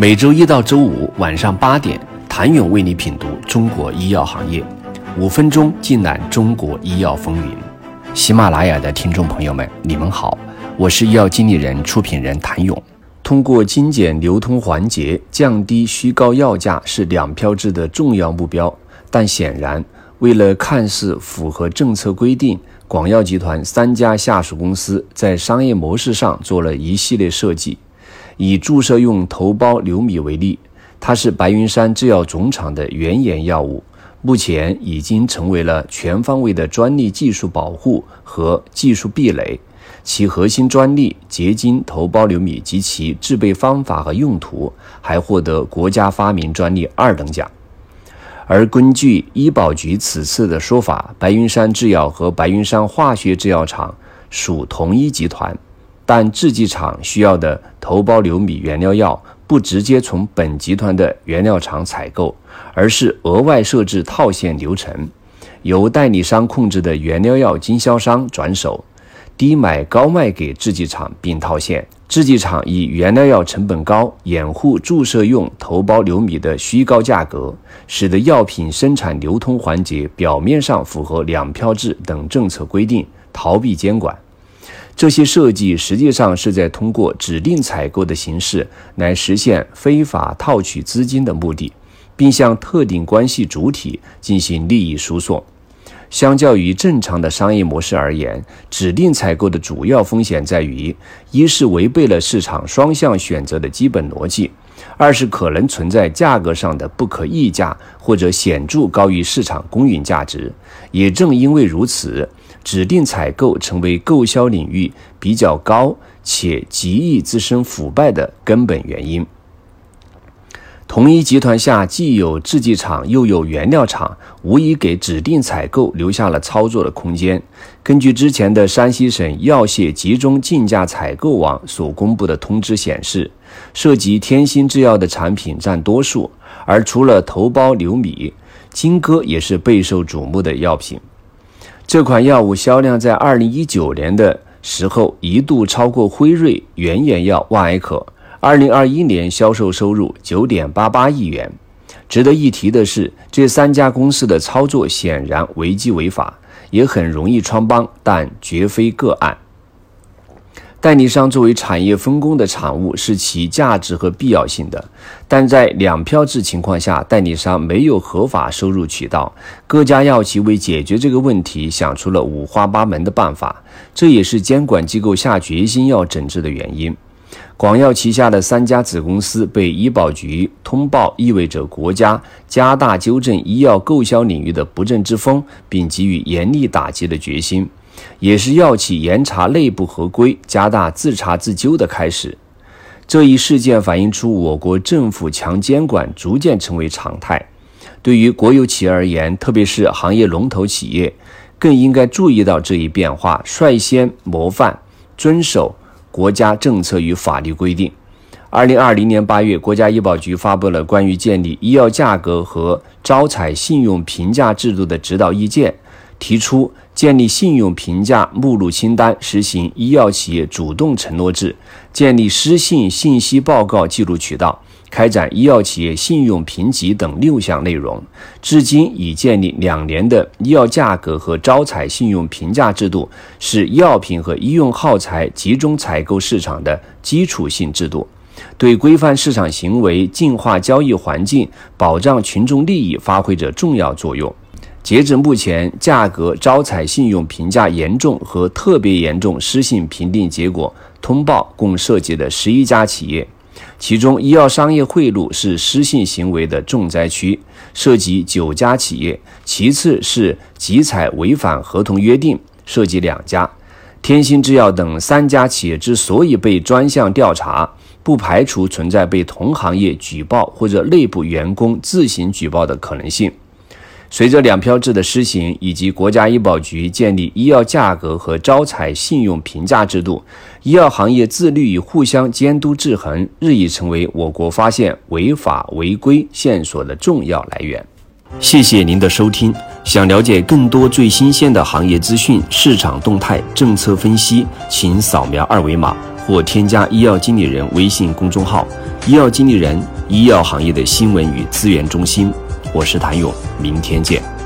每周一到周五晚上八点，谭勇为你品读中国医药行业，五分钟尽览中国医药风云。喜马拉雅的听众朋友们，你们好，我是医药经理人、出品人谭勇。通过精简流通环节，降低虚高药价是两票制的重要目标。但显然，为了看似符合政策规定，广药集团三家下属公司在商业模式上做了一系列设计。以注射用头孢硫米为例，它是白云山制药总厂的原研药物，目前已经成为了全方位的专利技术保护和技术壁垒。其核心专利结晶头孢硫米及其制备方法和用途，还获得国家发明专利二等奖。而根据医保局此次的说法，白云山制药和白云山化学制药厂属同一集团。但制剂厂需要的头孢硫米原料药不直接从本集团的原料厂采购，而是额外设置套现流程，由代理商控制的原料药经销商转手，低买高卖给制剂厂并套现。制剂厂以原料药成本高，掩护注射用头孢硫米的虚高价格，使得药品生产流通环节表面上符合两票制等政策规定，逃避监管。这些设计实际上是在通过指定采购的形式来实现非法套取资金的目的，并向特定关系主体进行利益输送。相较于正常的商业模式而言，指定采购的主要风险在于：一是违背了市场双向选择的基本逻辑；二是可能存在价格上的不可议价或者显著高于市场公允价值。也正因为如此。指定采购成为购销领域比较高且极易滋生腐败的根本原因。同一集团下既有制剂厂又有原料厂，无疑给指定采购留下了操作的空间。根据之前的山西省药械集中竞价采购网所公布的通知显示，涉及天心制药的产品占多数，而除了头孢硫米，金戈也是备受瞩目的药品。这款药物销量在二零一九年的时候一度超过辉瑞原研药万艾可。二零二一年销售收入九点八八亿元。值得一提的是，这三家公司的操作显然违纪违法，也很容易穿帮，但绝非个案。代理商作为产业分工的产物，是其价值和必要性的，但在两票制情况下，代理商没有合法收入渠道，各家药企为解决这个问题，想出了五花八门的办法，这也是监管机构下决心要整治的原因。广药旗下的三家子公司被医保局通报，意味着国家加大纠正医药购销领域的不正之风，并给予严厉打击的决心。也是药企严查内部合规、加大自查自纠的开始。这一事件反映出我国政府强监管逐渐成为常态。对于国有企业而言，特别是行业龙头企业，更应该注意到这一变化，率先模范遵守国家政策与法律规定。二零二零年八月，国家医保局发布了关于建立医药价格和招采信用评价制度的指导意见。提出建立信用评价目录清单，实行医药企业主动承诺制，建立失信信息报告记录渠道，开展医药企业信用评级等六项内容。至今已建立两年的医药价格和招采信用评价制度，是药品和医用耗材集中采购市场的基础性制度，对规范市场行为、净化交易环境、保障群众利益发挥着重要作用。截至目前，价格招采信用评价严重和特别严重失信评定结果通报共涉及的十一家企业，其中医药商业贿赂是失信行为的重灾区，涉及九家企业；其次是集采违反合同约定，涉及两家。天心制药等三家企业之所以被专项调查，不排除存在被同行业举报或者内部员工自行举报的可能性。随着两票制的施行，以及国家医保局建立医药价格和招采信用评价制度，医药行业自律与互相监督制衡日益成为我国发现违法违规线索的重要来源。谢谢您的收听。想了解更多最新鲜的行业资讯、市场动态、政策分析，请扫描二维码。或添加医药经理人微信公众号“医药经理人”医药行业的新闻与资源中心。我是谭勇，明天见。